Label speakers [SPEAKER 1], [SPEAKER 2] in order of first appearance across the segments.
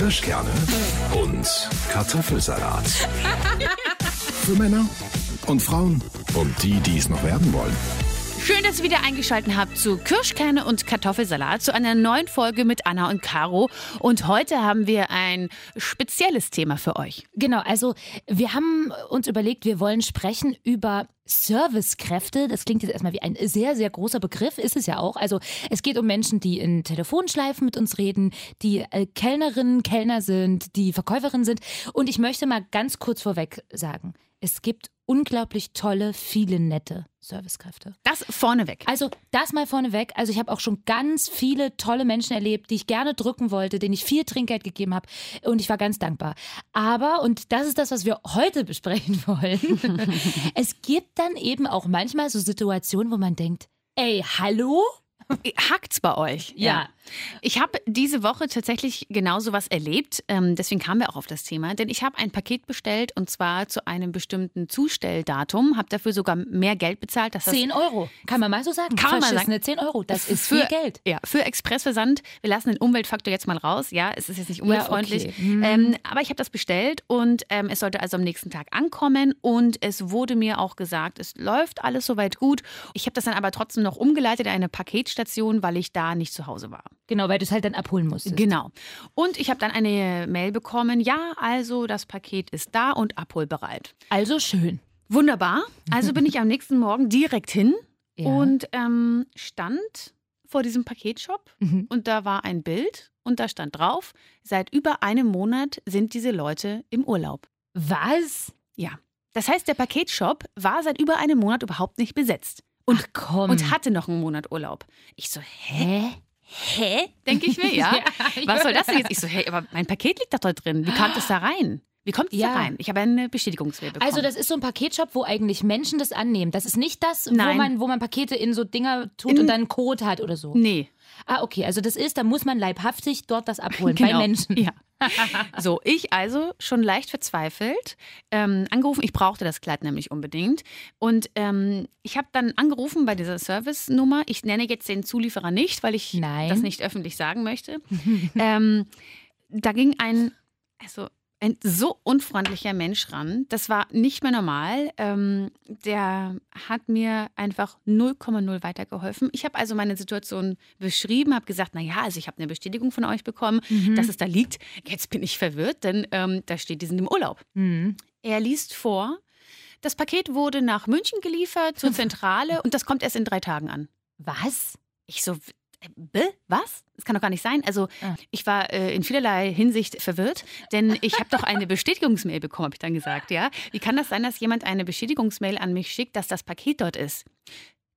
[SPEAKER 1] Kirschkerne und Kartoffelsalat. Für Männer und Frauen und die, die es noch werden wollen.
[SPEAKER 2] Schön, dass ihr wieder eingeschaltet habt zu Kirschkerne und Kartoffelsalat, zu einer neuen Folge mit Anna und Caro. Und heute haben wir ein spezielles Thema für euch.
[SPEAKER 3] Genau, also wir haben uns überlegt, wir wollen sprechen über Servicekräfte. Das klingt jetzt erstmal wie ein sehr, sehr großer Begriff, ist es ja auch. Also es geht um Menschen, die in Telefonschleifen mit uns reden, die äh, Kellnerinnen, Kellner sind, die Verkäuferinnen sind. Und ich möchte mal ganz kurz vorweg sagen, es gibt unglaublich tolle, viele nette Servicekräfte.
[SPEAKER 2] Das vorneweg.
[SPEAKER 3] Also das mal vorneweg. Also ich habe auch schon ganz viele tolle Menschen erlebt, die ich gerne drücken wollte, denen ich viel Trinkgeld gegeben habe und ich war ganz dankbar. Aber, und das ist das, was wir heute besprechen wollen, es gibt dann eben auch manchmal so Situationen, wo man denkt, ey, hallo?
[SPEAKER 2] Hackt's bei euch?
[SPEAKER 3] Ja.
[SPEAKER 2] Ich habe diese Woche tatsächlich genau so was erlebt. Ähm, deswegen kamen wir auch auf das Thema. Denn ich habe ein Paket bestellt und zwar zu einem bestimmten Zustelldatum. Habe dafür sogar mehr Geld bezahlt. Dass das
[SPEAKER 3] 10 Euro. Kann man mal so sagen.
[SPEAKER 2] Kann man sagen.
[SPEAKER 3] Verschissene 10 Euro. Das ist
[SPEAKER 2] für,
[SPEAKER 3] viel Geld.
[SPEAKER 2] Ja, für Expressversand. Wir lassen den Umweltfaktor jetzt mal raus. Ja, es ist jetzt nicht umweltfreundlich.
[SPEAKER 3] okay. Hm.
[SPEAKER 2] Ähm, aber ich habe das bestellt und ähm, es sollte also am nächsten Tag ankommen. Und es wurde mir auch gesagt, es läuft alles soweit gut. Ich habe das dann aber trotzdem noch umgeleitet in eine Paketstation, weil ich da nicht zu Hause war.
[SPEAKER 3] Genau, weil du es halt dann abholen musstest.
[SPEAKER 2] Genau. Und ich habe dann eine Mail bekommen, ja, also das Paket ist da und abholbereit.
[SPEAKER 3] Also schön.
[SPEAKER 2] Wunderbar. Also bin ich am nächsten Morgen direkt hin
[SPEAKER 3] Ja.
[SPEAKER 2] und ähm, stand vor diesem Paketshop
[SPEAKER 3] Mhm.
[SPEAKER 2] und da war ein Bild und da stand drauf, seit über einem Monat sind diese Leute im Urlaub.
[SPEAKER 3] Was?
[SPEAKER 2] Ja. Das heißt, der Paketshop war seit über einem Monat überhaupt nicht besetzt. Und,
[SPEAKER 3] Ach komm.
[SPEAKER 2] und hatte noch einen Monat Urlaub. Ich so, hä?
[SPEAKER 3] Hä?
[SPEAKER 2] Hä? Denke ich mir, ja. Was soll das denn jetzt? Ich so, hey, aber mein Paket liegt doch dort drin. Wie kommt es da rein? Wie kommt es
[SPEAKER 3] Ja.
[SPEAKER 2] da rein? Ich habe eine Bestätigungsmail bekommen.
[SPEAKER 3] Also das ist so ein Paketshop, wo eigentlich Menschen das annehmen. Das ist nicht das, wo man, wo man Pakete in so Dinger tut
[SPEAKER 2] In-
[SPEAKER 3] und dann einen Code hat oder so.
[SPEAKER 2] Nee.
[SPEAKER 3] Ah, okay. Also das ist, da muss man leibhaftig dort das abholen bei
[SPEAKER 2] Genau.
[SPEAKER 3] Menschen.
[SPEAKER 2] Ja. So, ich also schon leicht verzweifelt ähm, angerufen. Ich brauchte das Kleid nämlich unbedingt. Und ähm, ich habe dann angerufen bei dieser Service-Nummer. Ich nenne jetzt den Zulieferer nicht, weil ich
[SPEAKER 3] Nein.
[SPEAKER 2] das nicht öffentlich sagen möchte. ähm, da ging ein, also ein so unfreundlicher Mensch ran. Das war nicht mehr normal. Ähm, der hat mir einfach 0,0 weitergeholfen. Ich habe also meine Situation beschrieben, habe gesagt, naja, also ich habe eine Bestätigung von euch bekommen, dass es da liegt. Jetzt bin ich verwirrt, denn ähm, da steht, die sind im Urlaub.
[SPEAKER 3] Mhm.
[SPEAKER 2] Er liest vor, das Paket wurde nach München geliefert zur Zentrale und das kommt erst in drei Tagen an.
[SPEAKER 3] Was?
[SPEAKER 2] Ich so, äh, bäh, was? Das kann doch gar nicht sein. Also
[SPEAKER 3] Ah.
[SPEAKER 2] ich war äh, in vielerlei Hinsicht verwirrt, denn ich habe doch eine Bestätigungsmail bekommen, habe ich dann gesagt. Ja, wie kann das sein, dass jemand eine Bestätigungsmail an mich schickt, dass das Paket dort ist?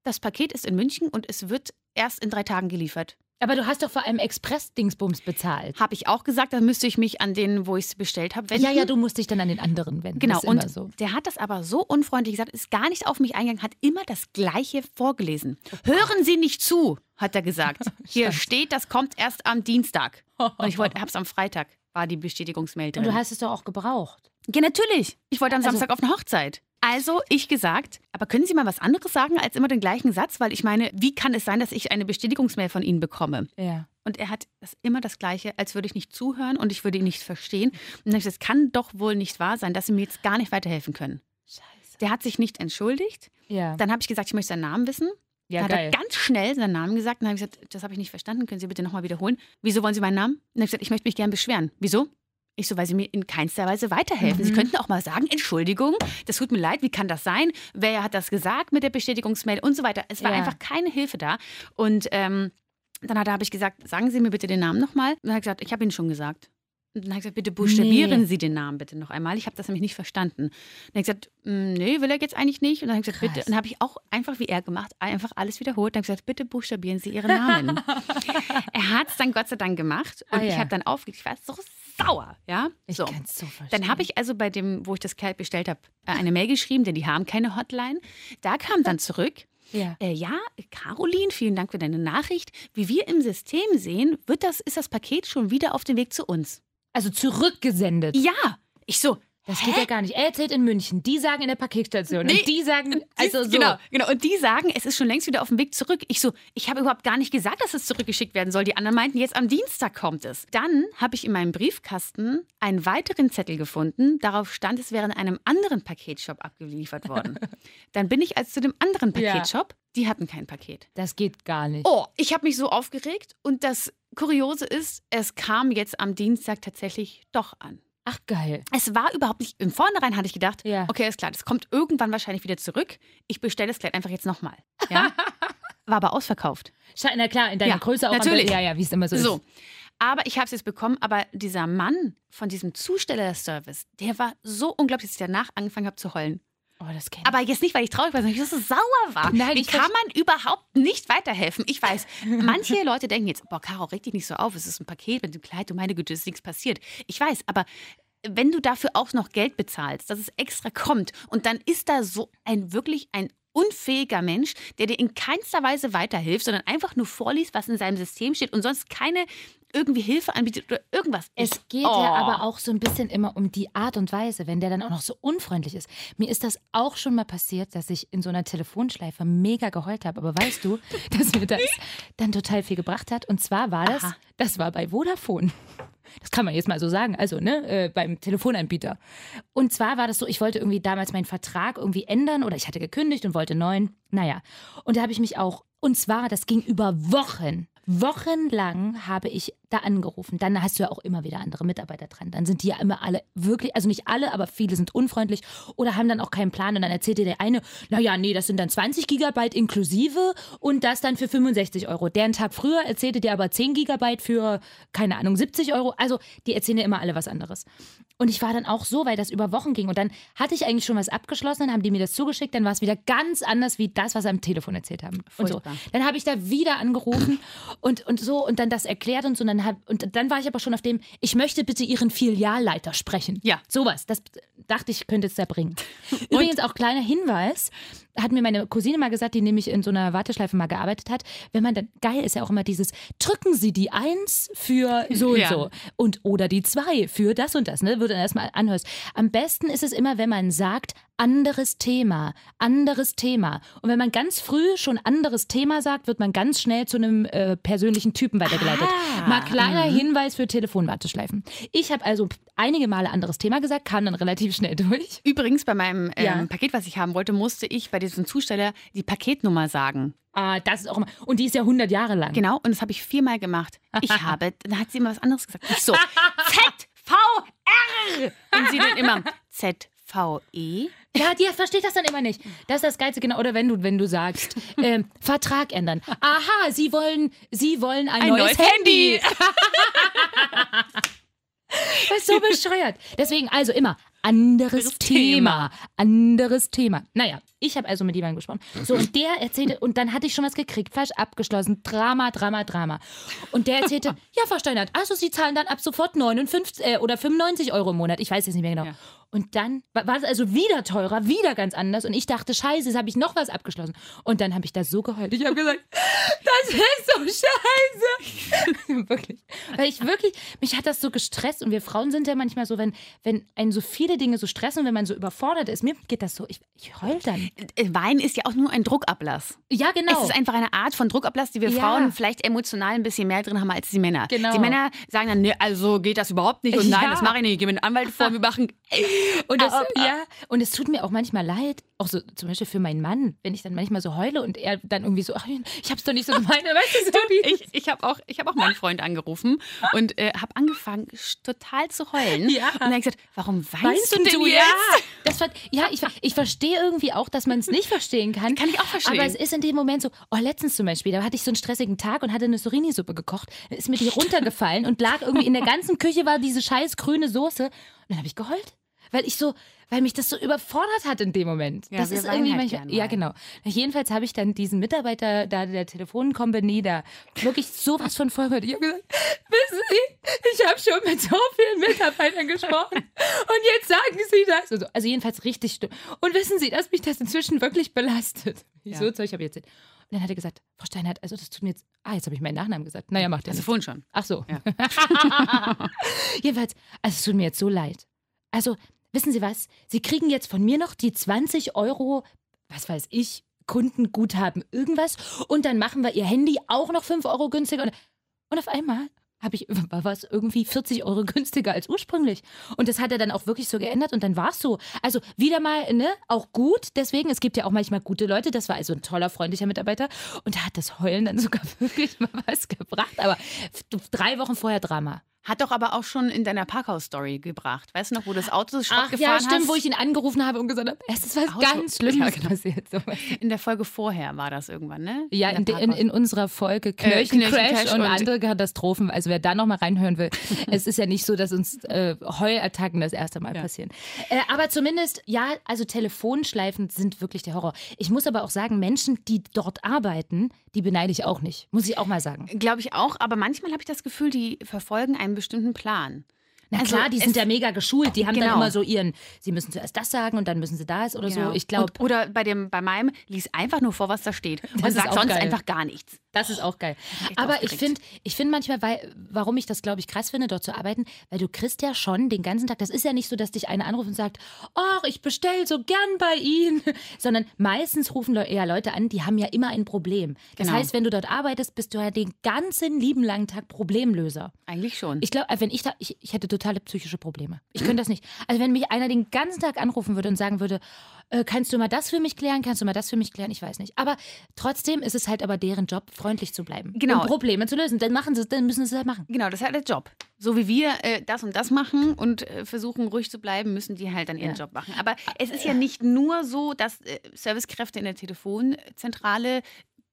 [SPEAKER 2] Das Paket ist in München und es wird erst in drei Tagen geliefert.
[SPEAKER 3] Aber du hast doch vor allem Express-Dingsbums bezahlt.
[SPEAKER 2] Habe ich auch gesagt, dann müsste ich mich an den, wo ich es bestellt habe, wenden.
[SPEAKER 3] Ja, ja, du musst dich dann an den anderen wenden.
[SPEAKER 2] Genau, und
[SPEAKER 3] so.
[SPEAKER 2] der hat das aber so unfreundlich gesagt, ist gar nicht auf mich eingegangen, hat immer das Gleiche vorgelesen. Hören Sie nicht zu, hat er gesagt. Hier steht, das kommt erst am Dienstag. Und ich wollte, hab's am Freitag, war die Bestätigungsmail
[SPEAKER 3] Und
[SPEAKER 2] drin.
[SPEAKER 3] du hast es doch auch gebraucht.
[SPEAKER 2] ja, natürlich. Ich wollte am
[SPEAKER 3] Also-
[SPEAKER 2] Samstag auf eine Hochzeit. Also ich gesagt, aber können Sie mal was anderes sagen als immer den gleichen Satz? Weil ich meine, wie kann es sein, dass ich eine Bestätigungsmail von Ihnen bekomme?
[SPEAKER 3] Ja.
[SPEAKER 2] Und er hat das immer das Gleiche, als würde ich nicht zuhören und ich würde ihn nicht verstehen. Und dann habe ich gesagt, es kann doch wohl nicht wahr sein, dass Sie mir jetzt gar nicht weiterhelfen können.
[SPEAKER 3] Scheiße.
[SPEAKER 2] Der hat sich nicht entschuldigt.
[SPEAKER 3] Ja.
[SPEAKER 2] Dann habe ich gesagt, ich möchte seinen Namen wissen.
[SPEAKER 3] Ja,
[SPEAKER 2] dann hat
[SPEAKER 3] geil.
[SPEAKER 2] er ganz schnell seinen Namen gesagt. Dann habe ich gesagt, das habe ich nicht verstanden. Können Sie bitte nochmal wiederholen? Wieso wollen Sie meinen Namen? Dann habe ich gesagt, ich möchte mich gern beschweren. Wieso? Ich so, weil Sie mir in keinster Weise weiterhelfen. Sie
[SPEAKER 3] Mhm.
[SPEAKER 2] könnten auch mal sagen, Entschuldigung, das tut mir leid, wie kann das sein? Wer hat das gesagt mit der Bestätigungsmail und so weiter? Es war
[SPEAKER 3] Ja.
[SPEAKER 2] einfach keine Hilfe da. Und ähm, dann hat- habe ich gesagt, sagen Sie mir bitte den Namen nochmal. Und dann hat er gesagt, ich habe ihn schon gesagt. Und dann habe ich gesagt, bitte buchstabieren
[SPEAKER 3] Nee.
[SPEAKER 2] Sie den Namen bitte noch einmal. Ich habe das nämlich nicht verstanden. Dann habe ich gesagt, "Mm, nee, will er jetzt eigentlich nicht. Und dann habe ich gesagt, bitte. Dann habe ich auch einfach wie er gemacht, einfach alles wiederholt. Dann habe ich gesagt, bitte buchstabieren Sie Ihren Namen. er hat es dann Gott sei Dank gemacht. Und
[SPEAKER 3] Ah, ja.
[SPEAKER 2] ich habe dann aufgelegt. Ich war so sauer. Ja?
[SPEAKER 3] Ich
[SPEAKER 2] so.
[SPEAKER 3] kann's so verstehen.
[SPEAKER 2] Dann habe ich also bei dem, wo ich das Kleid bestellt habe, äh, eine Mail geschrieben, denn die haben keine Hotline. Da kam dann zurück,
[SPEAKER 3] Ja.
[SPEAKER 2] äh, ja, Caroline, vielen Dank für deine Nachricht. Wie wir im System sehen, wird das, ist das Paket schon wieder auf dem Weg zu uns.
[SPEAKER 3] Also zurückgesendet.
[SPEAKER 2] Ja, ich so,
[SPEAKER 3] Das geht ja gar nicht. Er erzählt in München, die sagen in der Paketstation
[SPEAKER 2] Nee,
[SPEAKER 3] und die sagen, also so.
[SPEAKER 2] Genau, genau. Und die sagen, es ist schon längst wieder auf dem Weg zurück. Ich so, ich habe überhaupt gar nicht gesagt, dass es zurückgeschickt werden soll. Die anderen meinten, jetzt am Dienstag kommt es. Dann habe ich in meinem Briefkasten einen weiteren Zettel gefunden. Darauf stand, es wäre in einem anderen Paketshop abgeliefert worden. Dann bin ich als zu dem anderen
[SPEAKER 3] Ja.
[SPEAKER 2] Paketshop. Die hatten kein Paket.
[SPEAKER 3] Das geht gar nicht.
[SPEAKER 2] Oh, ich habe mich so aufgeregt. Und das Kuriose ist, es kam jetzt am Dienstag tatsächlich doch an.
[SPEAKER 3] Ach geil.
[SPEAKER 2] Es war überhaupt nicht, im Vornherein hatte ich gedacht,
[SPEAKER 3] Ja.
[SPEAKER 2] okay, ist klar, das kommt irgendwann wahrscheinlich wieder zurück. Ich bestelle das Kleid einfach jetzt nochmal. Ja? War aber ausverkauft.
[SPEAKER 3] Na klar, in deiner
[SPEAKER 2] Ja,
[SPEAKER 3] Größe auch.
[SPEAKER 2] natürlich.
[SPEAKER 3] Ja, ja, wie es immer so,
[SPEAKER 2] So.
[SPEAKER 3] ist.
[SPEAKER 2] Aber ich habe es jetzt bekommen, aber dieser Mann von diesem Zustellerservice, der war so unglaublich, dass ich danach angefangen habe zu heulen.
[SPEAKER 3] Oh, das kenn
[SPEAKER 2] Aber jetzt nicht, weil ich traurig war, sondern weil ich so sauer war.
[SPEAKER 3] Nein,
[SPEAKER 2] Wie
[SPEAKER 3] ich
[SPEAKER 2] kann man überhaupt nicht weiterhelfen? Ich weiß, manche Leute denken jetzt, boah, Caro, reg dich nicht so auf, es ist ein Paket mit dem Kleid, du meine Güte, ist nichts passiert. Ich weiß, aber wenn du dafür auch noch Geld bezahlst, dass es extra kommt und dann ist da so ein wirklich ein unfähiger Mensch, der dir in keinster Weise weiterhilft, sondern einfach nur vorliest, was in seinem System steht und sonst keine irgendwie Hilfe anbietet oder irgendwas.
[SPEAKER 3] Es geht
[SPEAKER 2] oh.
[SPEAKER 3] ja aber auch so ein bisschen immer um die Art und Weise, wenn der dann auch noch so unfreundlich ist. Mir ist das auch schon mal passiert, dass ich in so einer Telefonschleife mega geheult habe. Aber weißt du, dass mir das dann total viel gebracht hat? Und zwar war das,
[SPEAKER 2] Aha.
[SPEAKER 3] das war bei Vodafone. Das kann man jetzt mal so sagen, also ne, äh, beim Telefonanbieter. Und zwar war das so, ich wollte irgendwie damals meinen Vertrag irgendwie ändern oder ich hatte gekündigt und wollte neuen. Naja, und da habe ich mich auch, und zwar, das ging über Wochen. Wochenlang habe ich da angerufen. Dann hast du ja auch immer wieder andere Mitarbeiter dran. Dann sind die ja immer alle wirklich, also nicht alle, aber viele sind unfreundlich oder haben dann auch keinen Plan. Und dann erzählt dir der eine, naja, nee, das sind dann 20 Gigabyte inklusive und das dann für 65 Euro. Der einen Tag früher erzählte dir aber 10 Gigabyte für, keine Ahnung, 70 Euro. Also die erzählen dir immer alle was anderes. Und ich war dann auch so, weil das über Wochen ging. Und dann hatte ich eigentlich schon was abgeschlossen, dann haben die mir das zugeschickt, dann war es wieder ganz anders wie das, was sie am Telefon erzählt haben. Und so. Dann habe ich da wieder angerufen und, und so und dann das erklärt und so. Und dann, hab, und dann war ich aber schon auf dem, ich möchte bitte Ihren Filialleiter sprechen.
[SPEAKER 2] Ja.
[SPEAKER 3] Sowas. Das dachte ich, könnte es da bringen. Übrigens auch kleiner Hinweis, hat mir meine Cousine mal gesagt, die nämlich in so einer Warteschleife mal gearbeitet hat, wenn man dann, geil ist ja auch immer dieses, drücken Sie die Eins für so und
[SPEAKER 2] Ja.
[SPEAKER 3] so und oder die Zwei für das und das, ne, würde dann erstmal anhörst. Am besten ist es immer, wenn man sagt, anderes Thema, anderes Thema. Und wenn man ganz früh schon anderes Thema sagt, wird man ganz schnell zu einem äh, persönlichen Typen weitergeleitet.
[SPEAKER 2] Ah,
[SPEAKER 3] Mal kleiner Hinweis für Telefonwarteschleifen. Ich habe also einige Male anderes Thema gesagt, kam dann relativ schnell durch.
[SPEAKER 2] Übrigens, bei meinem ähm,
[SPEAKER 3] Ja.
[SPEAKER 2] Paket, was ich haben wollte, musste ich bei diesem Zusteller die Paketnummer sagen.
[SPEAKER 3] Ah, das ist auch immer. Und die ist ja 100 Jahre lang.
[SPEAKER 2] Genau, und das habe ich viermal gemacht. Ich habe, dann hat sie immer was anderes gesagt. Ich so, Z-V-R! Und sie dann immer Z-V-E.
[SPEAKER 3] Ja, die versteht das dann immer nicht. Das ist das Geilste, genau. Oder wenn du, wenn du sagst, ähm, Vertrag ändern. Aha, Sie wollen, Sie wollen ein,
[SPEAKER 2] Ein
[SPEAKER 3] neues,
[SPEAKER 2] neues
[SPEAKER 3] Handy.
[SPEAKER 2] Handy.
[SPEAKER 3] Das ist so bescheuert. Deswegen also immer anderes
[SPEAKER 2] Anderes
[SPEAKER 3] Thema. Anderes Thema. Naja, ich habe also mit jemandem gesprochen. So, und der erzählte, und dann hatte ich schon was gekriegt, falsch abgeschlossen. Drama, Drama, Drama. Und der erzählte, ja, Frau Steinert, also Sie zahlen dann ab sofort 59 äh, oder 95 Euro im Monat. Ich weiß jetzt nicht mehr genau.
[SPEAKER 2] Ja.
[SPEAKER 3] Und dann war war es also wieder teurer, wieder ganz anders. Und ich dachte, scheiße, jetzt habe ich noch was abgeschlossen. Und dann habe ich da so geheult. Ich habe gesagt, das ist so scheiße. wirklich. Weil ich wirklich, mich hat das so gestresst. Und wir Frauen sind ja manchmal so, wenn, wenn einen so viele Dinge so stressen und wenn man so überfordert ist, mir geht das so, ich, ich heul dann.
[SPEAKER 2] Äh, Wein ist ja auch nur ein Druckablass.
[SPEAKER 3] Ja, genau.
[SPEAKER 2] Es ist einfach eine Art von Druckablass, die wir
[SPEAKER 3] Ja.
[SPEAKER 2] Frauen vielleicht emotional ein bisschen mehr drin haben als die Männer.
[SPEAKER 3] Genau.
[SPEAKER 2] Die Männer sagen dann, nee, also geht das überhaupt nicht und nein,
[SPEAKER 3] Ja.
[SPEAKER 2] das mache ich nicht. Ich gehe mit einem Anwalt vor, wir machen.
[SPEAKER 3] Und es,
[SPEAKER 2] Ah, ah,
[SPEAKER 3] ja, und es tut mir auch manchmal leid, auch so zum Beispiel für meinen Mann, wenn ich dann manchmal so heule und er dann irgendwie so, ach, ich hab's doch nicht so gemeint, weißt du, so
[SPEAKER 2] Ich, ich habe auch, ich hab auch meinen Freund angerufen und äh, habe angefangen, total zu heulen.
[SPEAKER 3] Ja.
[SPEAKER 2] Und er hat gesagt, warum weinst,
[SPEAKER 3] Meinst
[SPEAKER 2] du denn jetzt?
[SPEAKER 3] Ja, das ver ja ich, ich verstehe irgendwie auch, dass man es nicht verstehen kann.
[SPEAKER 2] Kann ich auch verstehen.
[SPEAKER 3] Aber es ist in dem Moment so, oh, letztens zum Beispiel, da hatte ich so einen stressigen Tag und hatte eine Sorini-Suppe gekocht. Ist mir die runtergefallen und lag irgendwie in der ganzen Küche war diese scheiß grüne Soße. Und dann habe ich geheult. Weil ich so, weil mich das so überfordert hat in dem Moment.
[SPEAKER 2] Ja,
[SPEAKER 3] das ist irgendwie
[SPEAKER 2] halt
[SPEAKER 3] manchmal, Ja, genau. Jedenfalls habe ich dann diesen Mitarbeiter da der Telefonkompanie da wirklich sowas von voll gehört. Ich habe gesagt, wissen Sie, ich habe schon mit so vielen Mitarbeitern gesprochen und jetzt sagen Sie das. Also, also jedenfalls richtig stumm. Und wissen Sie, dass mich das inzwischen wirklich belastet.
[SPEAKER 2] Ja.
[SPEAKER 3] So Zeug habe ich erzählt. Und dann hat er gesagt, Frau Steinhardt, also das tut mir jetzt, ah, jetzt habe ich meinen Nachnamen gesagt. Naja, macht ja
[SPEAKER 2] Also vorhin schon.
[SPEAKER 3] Ach so.
[SPEAKER 2] Ja.
[SPEAKER 3] Jedenfalls, also es tut mir jetzt so leid. Also, wissen Sie was? Sie kriegen jetzt von mir noch die 20 Euro, was weiß ich, Kundenguthaben, irgendwas. Und dann machen wir Ihr Handy auch noch 5 Euro günstiger. Und, auf einmal habe ich, war was irgendwie 40 Euro günstiger als ursprünglich. Und das hat er dann auch wirklich so geändert und dann war es so. Also wieder mal, ne, auch gut. Deswegen, es gibt ja auch manchmal gute Leute. Das war also ein toller, freundlicher Mitarbeiter. Und da hat das Heulen dann sogar wirklich mal was gebracht. Aber drei Wochen vorher Drama.
[SPEAKER 2] Hat doch aber auch schon in deiner Parkhaus-Story gebracht. Weißt du noch, wo das Auto Schrott
[SPEAKER 3] Ach,
[SPEAKER 2] gefahren
[SPEAKER 3] ja, stimmt,
[SPEAKER 2] hast?
[SPEAKER 3] wo ich ihn angerufen habe und gesagt habe, es ist was
[SPEAKER 2] Auto-
[SPEAKER 3] ganz Schlimmes
[SPEAKER 2] Ja, genau.
[SPEAKER 3] passiert. So.
[SPEAKER 2] In der Folge vorher war das irgendwann, ne?
[SPEAKER 3] Ja, in, in,
[SPEAKER 2] Parkhaus-
[SPEAKER 3] in unserer Folge Knöllchen,
[SPEAKER 2] Knöllchen
[SPEAKER 3] Crash
[SPEAKER 2] Crash
[SPEAKER 3] und,
[SPEAKER 2] und-
[SPEAKER 3] andere Katastrophen. Also wer da nochmal reinhören will, es ist ja nicht so, dass uns äh, Heulattacken das erste Mal passieren. Äh, aber zumindest, ja, also Telefonschleifen sind wirklich der Horror. Ich muss aber auch sagen, Menschen, die dort arbeiten, die beneide ich auch nicht. Muss ich auch mal sagen.
[SPEAKER 2] Glaube ich auch, aber manchmal habe ich das Gefühl, die verfolgen einen bestimmten Plan.
[SPEAKER 3] Na
[SPEAKER 2] Also
[SPEAKER 3] klar, die sind ja mega geschult. Die haben dann
[SPEAKER 2] Genau.
[SPEAKER 3] immer so ihren, sie müssen zuerst das sagen und dann müssen sie das oder
[SPEAKER 2] Genau.
[SPEAKER 3] so. Ich glaube,
[SPEAKER 2] Oder bei, dem, bei meinem lies einfach nur vor, was da steht. Und
[SPEAKER 3] Das ist
[SPEAKER 2] sag
[SPEAKER 3] auch
[SPEAKER 2] sonst
[SPEAKER 3] geil.
[SPEAKER 2] einfach gar nichts.
[SPEAKER 3] Das ist auch geil. Aber ich finde ich find manchmal, weil, warum ich das, glaube ich, krass finde, dort zu arbeiten, weil du kriegst ja schon den ganzen Tag, das ist ja nicht so, dass dich einer anruft und sagt, ach, ich bestell so gern bei Ihnen, sondern meistens rufen eher Leute an, die haben ja immer ein Problem. Das
[SPEAKER 2] Genau.
[SPEAKER 3] heißt, wenn du dort arbeitest, bist du ja den ganzen lieben langen Tag Problemlöser.
[SPEAKER 2] Eigentlich schon.
[SPEAKER 3] Ich glaube, wenn ich da, ich, ich hätte totale psychische Probleme. Ich könnte das nicht. Also wenn mich einer den ganzen Tag anrufen würde und sagen würde, äh, kannst du mal das für mich klären, kannst du mal das für mich klären, ich weiß nicht. Aber trotzdem ist es halt aber deren Job, freundlich zu bleiben.
[SPEAKER 2] Genau.
[SPEAKER 3] Und Probleme zu lösen. Dann machen sie, dann müssen sie es halt machen.
[SPEAKER 2] Genau, das ist halt der Job. So wie wir äh, das und das machen und äh, versuchen ruhig zu bleiben, müssen die halt dann ihren
[SPEAKER 3] Ja.
[SPEAKER 2] Job machen. Aber es ist ja nicht nur so, dass äh, Servicekräfte in der Telefonzentrale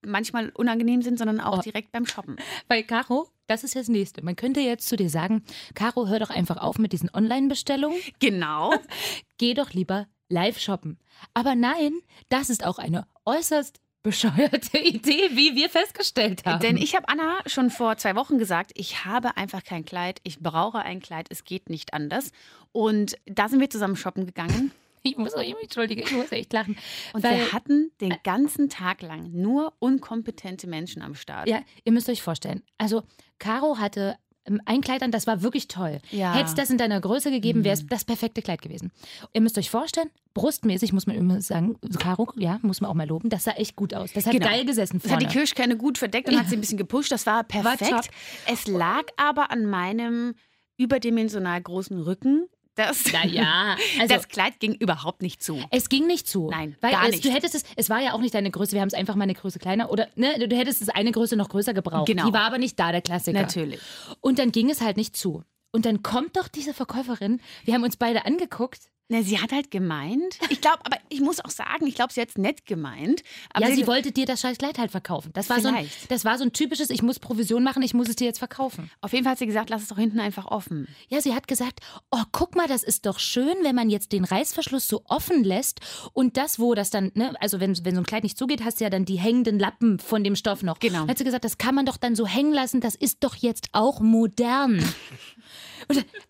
[SPEAKER 2] manchmal unangenehm sind, sondern auch
[SPEAKER 3] Oh.
[SPEAKER 2] direkt beim Shoppen.
[SPEAKER 3] Weil Caro, das ist ja das Nächste. Man könnte jetzt zu dir sagen, Caro, hör doch einfach auf mit diesen Online-Bestellungen.
[SPEAKER 2] Genau.
[SPEAKER 3] Geh doch lieber live shoppen. Aber nein, das ist auch eine äußerst bescheuerte Idee, wie wir festgestellt haben.
[SPEAKER 2] Denn ich habe Anna schon vor zwei Wochen gesagt, ich habe einfach kein Kleid, ich brauche ein Kleid, es geht nicht anders. Und da sind wir zusammen shoppen gegangen
[SPEAKER 3] ich muss, ich, entschuldige, ich muss echt lachen.
[SPEAKER 2] und
[SPEAKER 3] Weil-
[SPEAKER 2] wir hatten den ganzen Tag lang nur unkompetente Menschen am Start.
[SPEAKER 3] Ja, ihr müsst euch vorstellen. Also, Caro hatte ähm, ein Kleid an, das war wirklich toll.
[SPEAKER 2] Ja.
[SPEAKER 3] Hätte es das in deiner Größe gegeben, wäre es das perfekte Kleid gewesen. Ihr müsst euch vorstellen, brustmäßig muss man immer sagen, Caro, ja, muss man auch mal loben, das sah echt gut aus. Das hat
[SPEAKER 2] Genau.
[SPEAKER 3] geil gesessen
[SPEAKER 2] Das hat
[SPEAKER 3] vorne.
[SPEAKER 2] die Kirschkerne gut verdeckt und hat sie ein bisschen gepusht. Das war perfekt. es lag aber an meinem überdimensional großen Rücken. Das,
[SPEAKER 3] Naja, also
[SPEAKER 2] das Kleid ging überhaupt nicht zu.
[SPEAKER 3] Es ging nicht zu.
[SPEAKER 2] Nein,
[SPEAKER 3] weil
[SPEAKER 2] gar
[SPEAKER 3] es,
[SPEAKER 2] nicht.
[SPEAKER 3] du hättest es, es war ja auch nicht deine Größe, wir haben es einfach mal eine Größe kleiner oder ne, du hättest es eine Größe noch größer gebraucht.
[SPEAKER 2] Genau.
[SPEAKER 3] Die war aber nicht da, der Klassiker.
[SPEAKER 2] Natürlich.
[SPEAKER 3] Und dann ging es halt nicht zu. Und dann kommt doch diese Verkäuferin, wir haben uns beide angeguckt.
[SPEAKER 2] Na, sie hat halt gemeint. Ich glaube, aber ich muss auch sagen, ich glaube, sie hat es nett gemeint.
[SPEAKER 3] Ja, sie
[SPEAKER 2] hat-
[SPEAKER 3] wollte dir das scheiß Kleid halt verkaufen. Das war, so ein, das war so ein typisches, ich muss Provision machen, ich muss es dir jetzt verkaufen.
[SPEAKER 2] Auf jeden Fall hat sie gesagt, lass es doch hinten einfach offen.
[SPEAKER 3] Ja, sie hat gesagt, oh, guck mal, das ist doch schön, wenn man jetzt den Reißverschluss so offen lässt und das, wo das dann, ne, also wenn, wenn so ein Kleid nicht zugeht, hast du ja dann die hängenden Lappen von dem Stoff noch.
[SPEAKER 2] Genau.
[SPEAKER 3] Dann hat sie gesagt, das kann man doch dann so hängen lassen, das ist doch jetzt auch modern.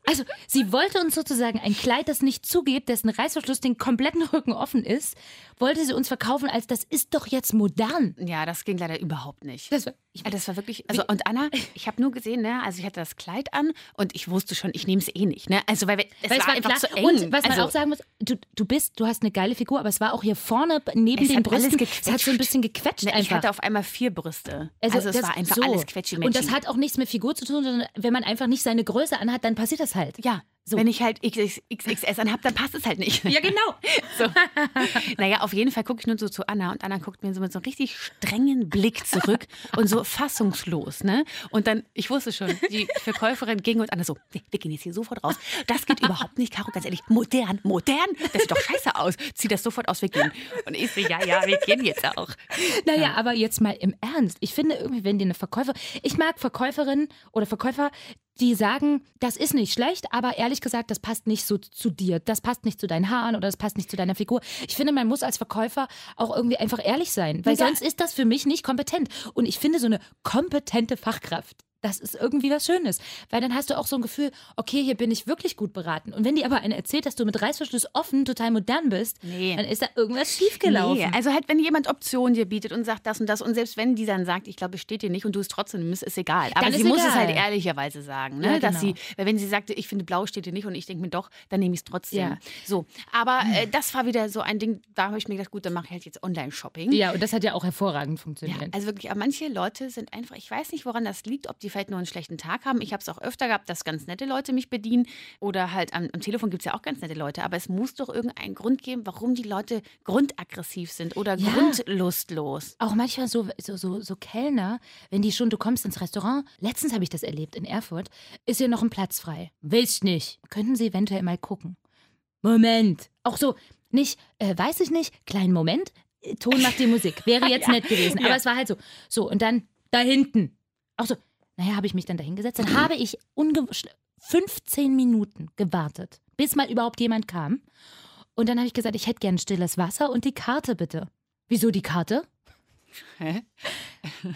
[SPEAKER 3] Also, sie wollte uns sozusagen ein Kleid, das nicht zugeht, dessen Reißverschluss den kompletten Rücken offen ist, wollte sie uns verkaufen als, das ist doch jetzt modern.
[SPEAKER 2] Ja, das ging leider überhaupt nicht.
[SPEAKER 3] Das war, ich,
[SPEAKER 2] Ja, Das war wirklich, also und Anna, ich habe nur gesehen, ne, also ich hatte das Kleid an und ich wusste schon, ich nehme es eh nicht, ne? Also weil wir, es
[SPEAKER 3] Weil
[SPEAKER 2] war, einfach zu eng.
[SPEAKER 3] Und was man
[SPEAKER 2] also,
[SPEAKER 3] auch sagen muss, du, du bist, du hast eine geile Figur, aber es war auch hier vorne neben
[SPEAKER 2] Es
[SPEAKER 3] den Brüsten, es hat so ein bisschen gequetscht
[SPEAKER 2] ne, ich
[SPEAKER 3] einfach.
[SPEAKER 2] hatte auf einmal vier Brüste. Also, es
[SPEAKER 3] das-
[SPEAKER 2] war einfach
[SPEAKER 3] so.
[SPEAKER 2] alles quetschi
[SPEAKER 3] Und das hat auch nichts mit Figur zu tun, sondern wenn man einfach nicht seine Größe anhat, dann passiert das halt.
[SPEAKER 2] ja,
[SPEAKER 3] So.
[SPEAKER 2] wenn ich halt XX, XXS anhab, dann passt es halt nicht.
[SPEAKER 3] Ja, genau.
[SPEAKER 2] So. naja, auf jeden Fall gucke ich nur so zu Anna und Anna guckt mir so mit so einem richtig strengen Blick zurück und so fassungslos, ne? Und dann, ich wusste schon, die Verkäuferin ging und Anna so, nee, wir gehen jetzt hier sofort raus. Das geht überhaupt nicht, Caro, ganz ehrlich, modern, modern, das sieht doch scheiße aus. Zieh das sofort aus, wir gehen. Und ich so, ja, ja, wir gehen jetzt auch.
[SPEAKER 3] Naja, aber jetzt mal im Ernst. Ich finde irgendwie, wenn dir eine Verkäufer. Ich mag Verkäuferinnen oder Verkäufer, die sagen, das ist nicht schlecht, aber ehrlich gesagt, das passt nicht so zu dir. Das passt nicht zu deinen Haaren oder das passt nicht zu deiner Figur. Ich finde, man muss als Verkäufer auch irgendwie einfach ehrlich sein, weil
[SPEAKER 2] Ja.
[SPEAKER 3] sonst ist das für mich nicht kompetent. Und ich finde, so eine kompetente Fachkraft, das ist irgendwie was Schönes. Weil dann hast du auch so ein Gefühl, okay, hier bin ich wirklich gut beraten. Und wenn dir aber einer erzählt, dass du mit Reißverschluss offen total modern bist,
[SPEAKER 2] Nee.
[SPEAKER 3] dann ist da irgendwas schiefgelaufen.
[SPEAKER 2] Nee, also halt, wenn jemand Optionen dir bietet und sagt das und das und selbst wenn die dann sagt, ich glaube, es steht dir nicht und du es trotzdem nimmst, ist egal. Aber
[SPEAKER 3] Dann
[SPEAKER 2] sie
[SPEAKER 3] ist
[SPEAKER 2] muss es
[SPEAKER 3] egal.
[SPEAKER 2] halt ehrlicherweise sagen, ne?
[SPEAKER 3] Ja,
[SPEAKER 2] dass
[SPEAKER 3] genau.
[SPEAKER 2] sie, weil wenn sie sagte, ich finde blau steht dir nicht und ich denke mir doch, dann nehme ich es trotzdem.
[SPEAKER 3] Ja.
[SPEAKER 2] So, aber äh, das war wieder so ein Ding, da habe ich mir gedacht, gut, dann mache ich halt jetzt Online-Shopping.
[SPEAKER 3] Ja, und das hat ja auch hervorragend
[SPEAKER 2] Ja,
[SPEAKER 3] funktioniert.
[SPEAKER 2] also wirklich, aber manche Leute sind einfach, ich weiß nicht, woran das liegt, ob die vielleicht nur einen schlechten Tag haben. Ich habe es auch öfter gehabt, dass ganz nette Leute mich bedienen oder halt am, am Telefon gibt es ja auch ganz nette Leute, aber es muss doch irgendeinen Grund geben, warum die Leute grundaggressiv sind oder
[SPEAKER 3] Ja.
[SPEAKER 2] grundlustlos.
[SPEAKER 3] Auch manchmal so, so, so, so Kellner, wenn die schon, du kommst ins Restaurant, letztens habe ich das erlebt in Erfurt, ist hier noch ein Platz frei. Willst nicht. Könnten Sie eventuell mal gucken. Moment. Auch so, nicht, äh, weiß ich nicht, kleinen Moment, äh, Ton macht die Musik. Wäre jetzt
[SPEAKER 2] Ja.
[SPEAKER 3] nett gewesen. Aber
[SPEAKER 2] Ja.
[SPEAKER 3] es war halt so. So, und dann da hinten. Auch so, naja, habe ich mich dann da hingesetzt. Dann habe ich unge 15 Minuten gewartet, bis mal überhaupt jemand kam. Und dann habe ich gesagt, ich hätte gern stilles Wasser und die Karte bitte. Wieso die Karte?
[SPEAKER 2] Hä?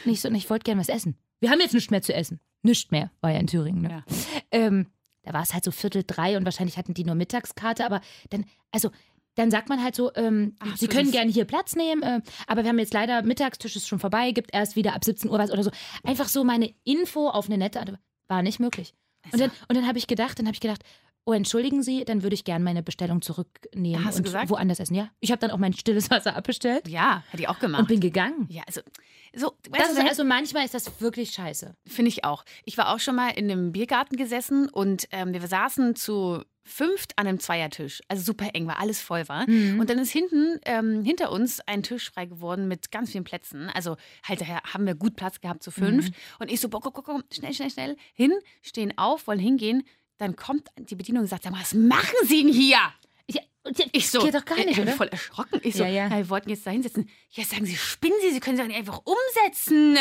[SPEAKER 3] Nicht so, ich wollte gern was essen. Wir haben jetzt nichts mehr zu essen. Nichts mehr, war ja in Thüringen. Ne?
[SPEAKER 2] Ja.
[SPEAKER 3] Ähm, da war es halt so Viertel drei und wahrscheinlich hatten die nur Mittagskarte, aber dann, also, dann sagt man halt so, ähm,
[SPEAKER 2] Ach,
[SPEAKER 3] Sie können gerne hier Platz nehmen, äh, aber wir haben jetzt leider, Mittagstisch ist schon vorbei, gibt erst wieder ab 17 Uhr was oder so. Einfach so meine Info auf eine nette Art, war nicht möglich. Und dann, und dann habe ich gedacht, dann habe ich gedacht, oh, entschuldigen Sie, dann würde ich gerne meine Bestellung zurücknehmen
[SPEAKER 2] Hast du
[SPEAKER 3] und
[SPEAKER 2] gesagt?
[SPEAKER 3] woanders essen. Ja, ich habe dann auch mein stilles Wasser abbestellt
[SPEAKER 2] Ja, hätte ich auch gemacht.
[SPEAKER 3] und bin gegangen.
[SPEAKER 2] ja, also, so,
[SPEAKER 3] Das
[SPEAKER 2] du,
[SPEAKER 3] ist, also manchmal ist das wirklich scheiße.
[SPEAKER 2] Finde ich auch. Ich war auch schon mal in einem Biergarten gesessen und ähm, wir saßen zu fünft an einem Zweiertisch. Also super eng, weil alles voll war.
[SPEAKER 3] Mhm.
[SPEAKER 2] Und dann ist hinten, ähm, hinter uns ein Tisch frei geworden mit ganz vielen Plätzen. Also halt daher haben wir gut Platz gehabt zu fünft.
[SPEAKER 3] Mhm.
[SPEAKER 2] Und ich so, komm, komm, komm, schnell, schnell, schnell, hin, stehen auf, wollen hingehen. Dann kommt die Bedienung und sagt, sag mal, was machen Sie denn hier? Ich so,
[SPEAKER 3] geht doch gar nicht,
[SPEAKER 2] ich bin
[SPEAKER 3] oder?
[SPEAKER 2] voll erschrocken. Ich so,
[SPEAKER 3] Ja, ja.
[SPEAKER 2] wir wollten jetzt da hinsetzen. Ja, sagen Sie, spinnen Sie, Sie können Sie doch nicht einfach umsetzen.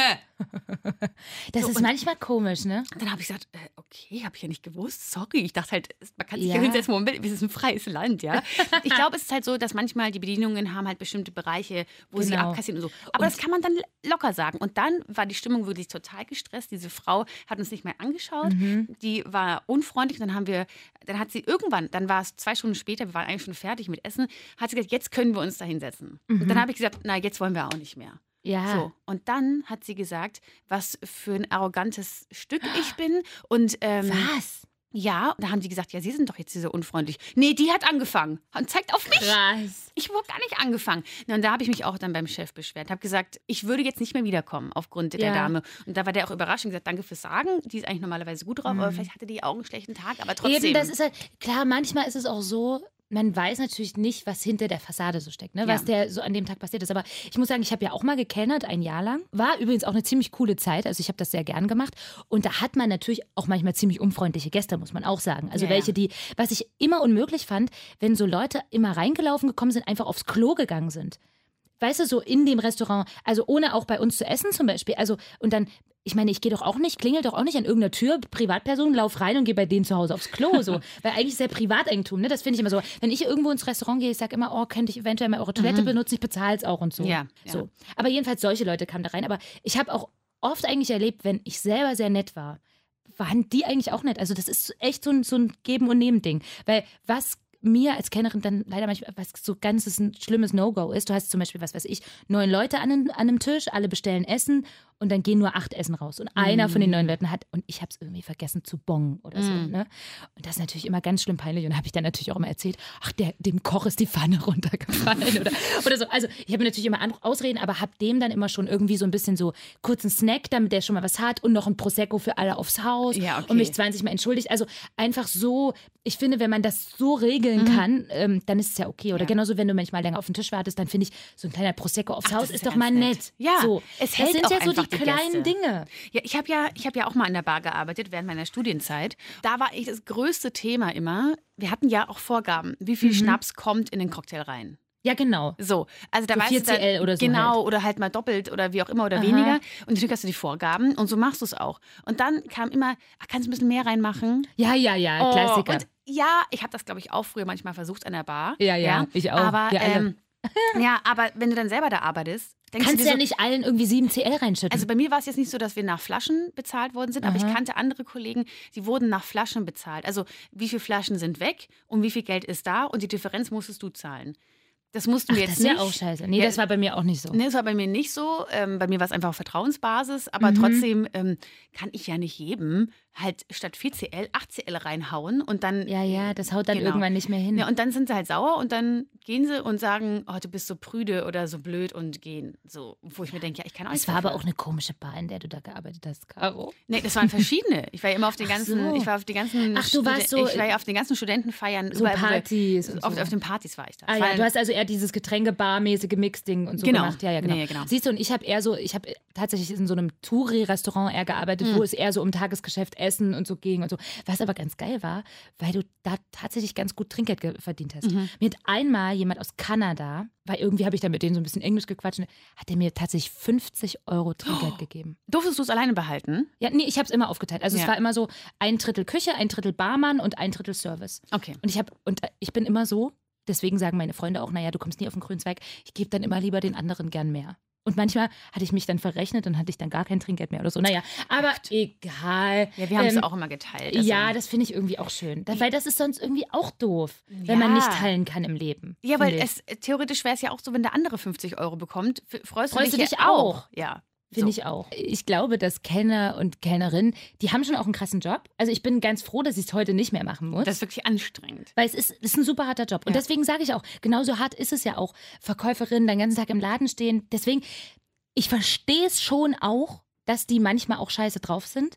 [SPEAKER 3] Das
[SPEAKER 2] So,
[SPEAKER 3] ist
[SPEAKER 2] und-
[SPEAKER 3] manchmal komisch, ne?
[SPEAKER 2] Dann habe ich gesagt, äh, okay, habe ich ja nicht gewusst. Sorry, ich dachte halt, man kann sich ja,
[SPEAKER 3] Ja.
[SPEAKER 2] hinsetzen, Moment, es ist ein freies Land, ja. Ich glaube, es ist halt so, dass manchmal die Bedienungen haben halt bestimmte Bereiche, wo sie
[SPEAKER 3] Genau.
[SPEAKER 2] abkassieren und so. Aber das kann man dann locker sagen. Und dann war die Stimmung wirklich total gestresst. Diese Frau hat uns nicht mehr angeschaut.
[SPEAKER 3] Mhm.
[SPEAKER 2] Die war unfreundlich. Dann haben wir, dann hat sie irgendwann, dann war es zwei Stunden später, wir waren eigentlich schon fertig mit Essen, hat sie gesagt, jetzt können wir uns da hinsetzen. Und dann habe ich gesagt, na, jetzt wollen wir auch nicht mehr.
[SPEAKER 3] Ja.
[SPEAKER 2] So, und dann hat sie gesagt, was für ein arrogantes Stück ich bin. Und ähm,
[SPEAKER 3] Was?
[SPEAKER 2] ja, und da haben die gesagt, ja, Sie sind doch jetzt so unfreundlich. Nee, die hat angefangen und zeigt auf mich.
[SPEAKER 3] Krass.
[SPEAKER 2] Ich habe gar nicht angefangen. Und da habe ich mich auch dann beim Chef beschwert. Habe gesagt, ich würde jetzt nicht mehr wiederkommen aufgrund der
[SPEAKER 3] Ja.
[SPEAKER 2] Dame. Und da war der auch überrascht und gesagt, danke fürs Sagen. Die ist eigentlich normalerweise gut drauf, aber vielleicht hatte die auch einen schlechten Tag. Aber trotzdem.
[SPEAKER 3] Mhm. Eben, das ist halt, klar, manchmal ist es auch so, man weiß natürlich nicht, was hinter der Fassade so steckt, ne? was
[SPEAKER 2] Ja.
[SPEAKER 3] der so an dem Tag passiert ist. Aber ich muss sagen, ich habe ja auch mal gekellnert, ein Jahr lang. War übrigens auch eine ziemlich coole Zeit. Also ich habe das sehr gern gemacht. Und da hat man natürlich auch manchmal ziemlich unfreundliche Gäste, muss man auch sagen. Also
[SPEAKER 2] Ja,
[SPEAKER 3] welche, die, was ich immer unmöglich fand, wenn so Leute immer reingelaufen gekommen sind, einfach aufs Klo gegangen sind. Weißt du, so in dem Restaurant, also ohne auch bei uns zu essen zum Beispiel. Also, und dann, ich meine, ich gehe doch auch nicht, klingel doch auch nicht an irgendeiner Tür, Privatperson, lauf rein und gehe bei denen zu Hause aufs Klo. So. Weil eigentlich ist ja Privateigentum, ne? Das finde ich immer so. Wenn ich irgendwo ins Restaurant gehe, ich sage immer, oh, könnte ich eventuell mal eure Toilette benutzen, ich bezahle es auch und so.
[SPEAKER 2] Mhm. Ja, ja.
[SPEAKER 3] so. Aber jedenfalls, solche Leute kamen da rein. Aber ich habe auch oft eigentlich erlebt, wenn ich selber sehr nett war, waren die eigentlich auch nett. Also das ist echt so ein, so ein Geben- und Nehmen-Ding. Weil was mir als Kennerin dann leider manchmal was so ganz ein schlimmes No-Go ist, du hast zum Beispiel, was weiß ich, neun Leute an, einem- an einem Tisch, alle bestellen Essen und dann gehen nur acht Essen raus. Und einer von den neun Leuten hat, und ich habe es irgendwie vergessen zu bongen oder so.
[SPEAKER 2] Mm.
[SPEAKER 3] Ne? Und das ist natürlich immer ganz schlimm peinlich. Und da habe ich dann natürlich auch immer erzählt, ach, der, dem Koch ist die Pfanne runtergefallen oder, oder so. Also ich habe natürlich immer Ausreden, aber habe dem dann immer schon irgendwie so ein bisschen so kurzen Snack, damit der schon mal was hat und noch ein Prosecco für alle aufs Haus
[SPEAKER 2] Ja, okay.
[SPEAKER 3] und mich 20 Mal entschuldigt. Also einfach so, ich finde, wenn man das so regeln kann, ähm, dann ist es ja okay. Oder.
[SPEAKER 2] Ja.
[SPEAKER 3] genauso, wenn du manchmal länger auf den Tisch wartest, dann finde ich, so ein kleiner Prosecco aufs
[SPEAKER 2] Ach,
[SPEAKER 3] Haus
[SPEAKER 2] das
[SPEAKER 3] ist,
[SPEAKER 2] ist
[SPEAKER 3] doch mal nett.
[SPEAKER 2] nett. Ja,
[SPEAKER 3] so.
[SPEAKER 2] es
[SPEAKER 3] das
[SPEAKER 2] hält
[SPEAKER 3] sind
[SPEAKER 2] auch
[SPEAKER 3] ja so die
[SPEAKER 2] einfach die
[SPEAKER 3] kleinen
[SPEAKER 2] Gäste.
[SPEAKER 3] Dinge.
[SPEAKER 2] Ja, ich habe ja, ich hab ja auch mal in der Bar gearbeitet während meiner Studienzeit. Da war ich das größte Thema immer. Wir hatten ja auch Vorgaben, wie
[SPEAKER 3] Mhm.
[SPEAKER 2] viel Schnaps kommt in den Cocktail rein.
[SPEAKER 3] Ja, genau.
[SPEAKER 2] So, also da
[SPEAKER 3] So
[SPEAKER 2] weißt du
[SPEAKER 3] 4CL
[SPEAKER 2] dann,
[SPEAKER 3] oder so
[SPEAKER 2] Genau,
[SPEAKER 3] halt.
[SPEAKER 2] oder halt mal doppelt oder wie auch immer oder
[SPEAKER 3] Aha.
[SPEAKER 2] weniger. Und natürlich hast du die Vorgaben und so machst du es auch. Und dann kam immer, ach, kannst du ein bisschen mehr reinmachen?
[SPEAKER 3] Ja, ja, ja,
[SPEAKER 2] Oh,
[SPEAKER 3] Klassiker.
[SPEAKER 2] Und ja, ich habe das, glaube ich, auch früher manchmal versucht an der Bar.
[SPEAKER 3] Ja, ja, ich auch.
[SPEAKER 2] Aber
[SPEAKER 3] alle.
[SPEAKER 2] ähm, Ja, aber wenn du dann selber da arbeitest, denkst
[SPEAKER 3] Kannst
[SPEAKER 2] du dir
[SPEAKER 3] ja
[SPEAKER 2] so,
[SPEAKER 3] nicht allen irgendwie 7 CL reinschütten.
[SPEAKER 2] Also bei mir war es jetzt nicht so, dass wir nach Flaschen bezahlt worden sind, aber ich
[SPEAKER 3] Aha.
[SPEAKER 2] kannte andere Kollegen, die wurden nach Flaschen bezahlt. Also wie viele Flaschen sind weg und wie viel Geld ist da und die Differenz musstest du zahlen. Das mussten
[SPEAKER 3] Ach,
[SPEAKER 2] wir
[SPEAKER 3] das
[SPEAKER 2] jetzt
[SPEAKER 3] ist ja
[SPEAKER 2] nicht.
[SPEAKER 3] auch scheiße. Nee,
[SPEAKER 2] Ja,
[SPEAKER 3] das war bei mir auch nicht so.
[SPEAKER 2] Nee, das war bei mir nicht so. Ähm, bei mir war es einfach auf Vertrauensbasis. Aber
[SPEAKER 3] Mhm.
[SPEAKER 2] trotzdem ähm, kann ich ja nicht jedem halt statt 4CL 8CL reinhauen und dann.
[SPEAKER 3] Ja, ja, das haut dann
[SPEAKER 2] Genau.
[SPEAKER 3] irgendwann nicht mehr hin.
[SPEAKER 2] Ja, und dann sind sie halt sauer und dann gehen sie und sagen, oh, du bist so prüde oder so blöd und gehen. So, wo ich mir denke, ja, ich kann auch
[SPEAKER 3] es
[SPEAKER 2] nichts
[SPEAKER 3] war aber auch eine komische Bar, in der du da gearbeitet hast, Caro.
[SPEAKER 2] Nee, das waren verschiedene. Ich war ja immer auf den ganzen,
[SPEAKER 3] so.
[SPEAKER 2] ich war auf die ganzen,
[SPEAKER 3] Ach, du warst so-
[SPEAKER 2] ich war ja auf den ganzen Studentenfeiern,
[SPEAKER 3] So
[SPEAKER 2] wo
[SPEAKER 3] Partys und
[SPEAKER 2] auf,
[SPEAKER 3] so.
[SPEAKER 2] auf den Partys war ich da.
[SPEAKER 3] Ah
[SPEAKER 2] Es
[SPEAKER 3] ja, du hast also eher dieses Getränke-Bar-mäßige Mix-Ding und so
[SPEAKER 2] Genau.
[SPEAKER 3] gemacht. Ja, ja, genau.
[SPEAKER 2] Nee, genau.
[SPEAKER 3] Siehst du, und ich habe eher so, ich habe tatsächlich in so einem Touri-Restaurant eher gearbeitet,
[SPEAKER 2] Hm.
[SPEAKER 3] wo es eher so um Tagesgeschäft Essen und so ging und so. Was aber ganz geil war, weil du da tatsächlich ganz gut Trinkgeld ge- verdient hast.
[SPEAKER 2] Mhm.
[SPEAKER 3] Mir hat einmal jemand aus Kanada, weil irgendwie habe ich da mit denen so ein bisschen Englisch gequatscht, hat er mir tatsächlich 50 Euro Trinkgeld gegeben.
[SPEAKER 2] Durftest du es alleine behalten?
[SPEAKER 3] Ja, nee, ich habe es immer aufgeteilt. Also es
[SPEAKER 2] Ja.
[SPEAKER 3] war immer so ein Drittel Küche, ein Drittel Barmann und ein Drittel Service.
[SPEAKER 2] Okay.
[SPEAKER 3] Und ich habe und äh, ich bin immer so, deswegen sagen meine Freunde auch, naja, du kommst nie auf den grünen Zweig. Ich gebe dann immer lieber den anderen gern mehr. Und manchmal hatte ich mich dann verrechnet und hatte ich dann gar kein Trinkgeld mehr oder so. Naja, aber egal.
[SPEAKER 2] Ja, wir haben es
[SPEAKER 3] Ähm,
[SPEAKER 2] auch immer geteilt. Also,
[SPEAKER 3] ja, das finde ich irgendwie auch schön. Da, weil das ist sonst irgendwie auch doof, wenn man
[SPEAKER 2] Ja.
[SPEAKER 3] nicht teilen kann im Leben.
[SPEAKER 2] ja, weil
[SPEAKER 3] ich.
[SPEAKER 2] es theoretisch wäre es ja auch so, wenn der andere 50 Euro bekommt, freust,
[SPEAKER 3] Freust
[SPEAKER 2] du
[SPEAKER 3] du
[SPEAKER 2] dich,
[SPEAKER 3] dich
[SPEAKER 2] ja auch.
[SPEAKER 3] auch?
[SPEAKER 2] Ja.
[SPEAKER 3] Finde
[SPEAKER 2] so.
[SPEAKER 3] ich auch. Ich glaube, dass Kellner und Kellnerinnen, die haben schon auch einen krassen Job. Also ich bin ganz froh, dass ich es heute nicht mehr machen muss.
[SPEAKER 2] Das ist wirklich anstrengend.
[SPEAKER 3] Weil es ist, ist ein super harter Job. Und
[SPEAKER 2] Ja.
[SPEAKER 3] deswegen sage ich auch, genauso hart ist es ja auch, Verkäuferin den ganzen Tag im Laden stehen. Deswegen, ich verstehe es schon auch, dass die manchmal auch scheiße drauf sind.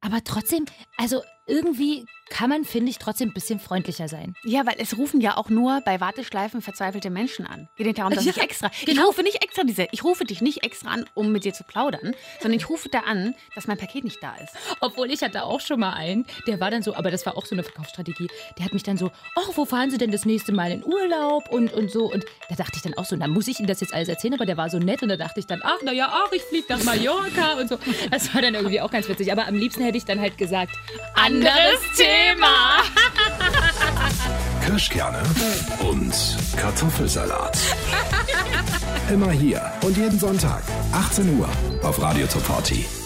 [SPEAKER 3] Aber trotzdem, also irgendwie kann man, finde ich, trotzdem ein bisschen freundlicher sein.
[SPEAKER 2] Ja, weil es rufen ja auch nur bei Warteschleifen verzweifelte Menschen an. Geht nicht darum, dass ich extra.
[SPEAKER 3] genau.
[SPEAKER 2] Ich rufe nicht extra diese. Ich rufe dich nicht extra an, um mit dir zu plaudern, sondern ich rufe da an, dass mein Paket nicht da ist.
[SPEAKER 3] Obwohl ich hatte auch schon mal einen, der war dann so, aber das war auch so eine Verkaufsstrategie. Der hat mich dann so, ach, wo fahren Sie denn das nächste Mal in Urlaub und, und so. Und da dachte ich dann auch so, na muss ich Ihnen das jetzt alles erzählen, aber der war so nett und da dachte ich dann, ach, naja, ach, ich fliege nach Mallorca und so. Das war dann irgendwie auch ganz witzig. Aber am liebsten hätte ich dann halt gesagt, anderes Thema.
[SPEAKER 1] Kirschkerne und Kartoffelsalat. Immer hier und jeden Sonntag, 18 Uhr auf Radio Top 40.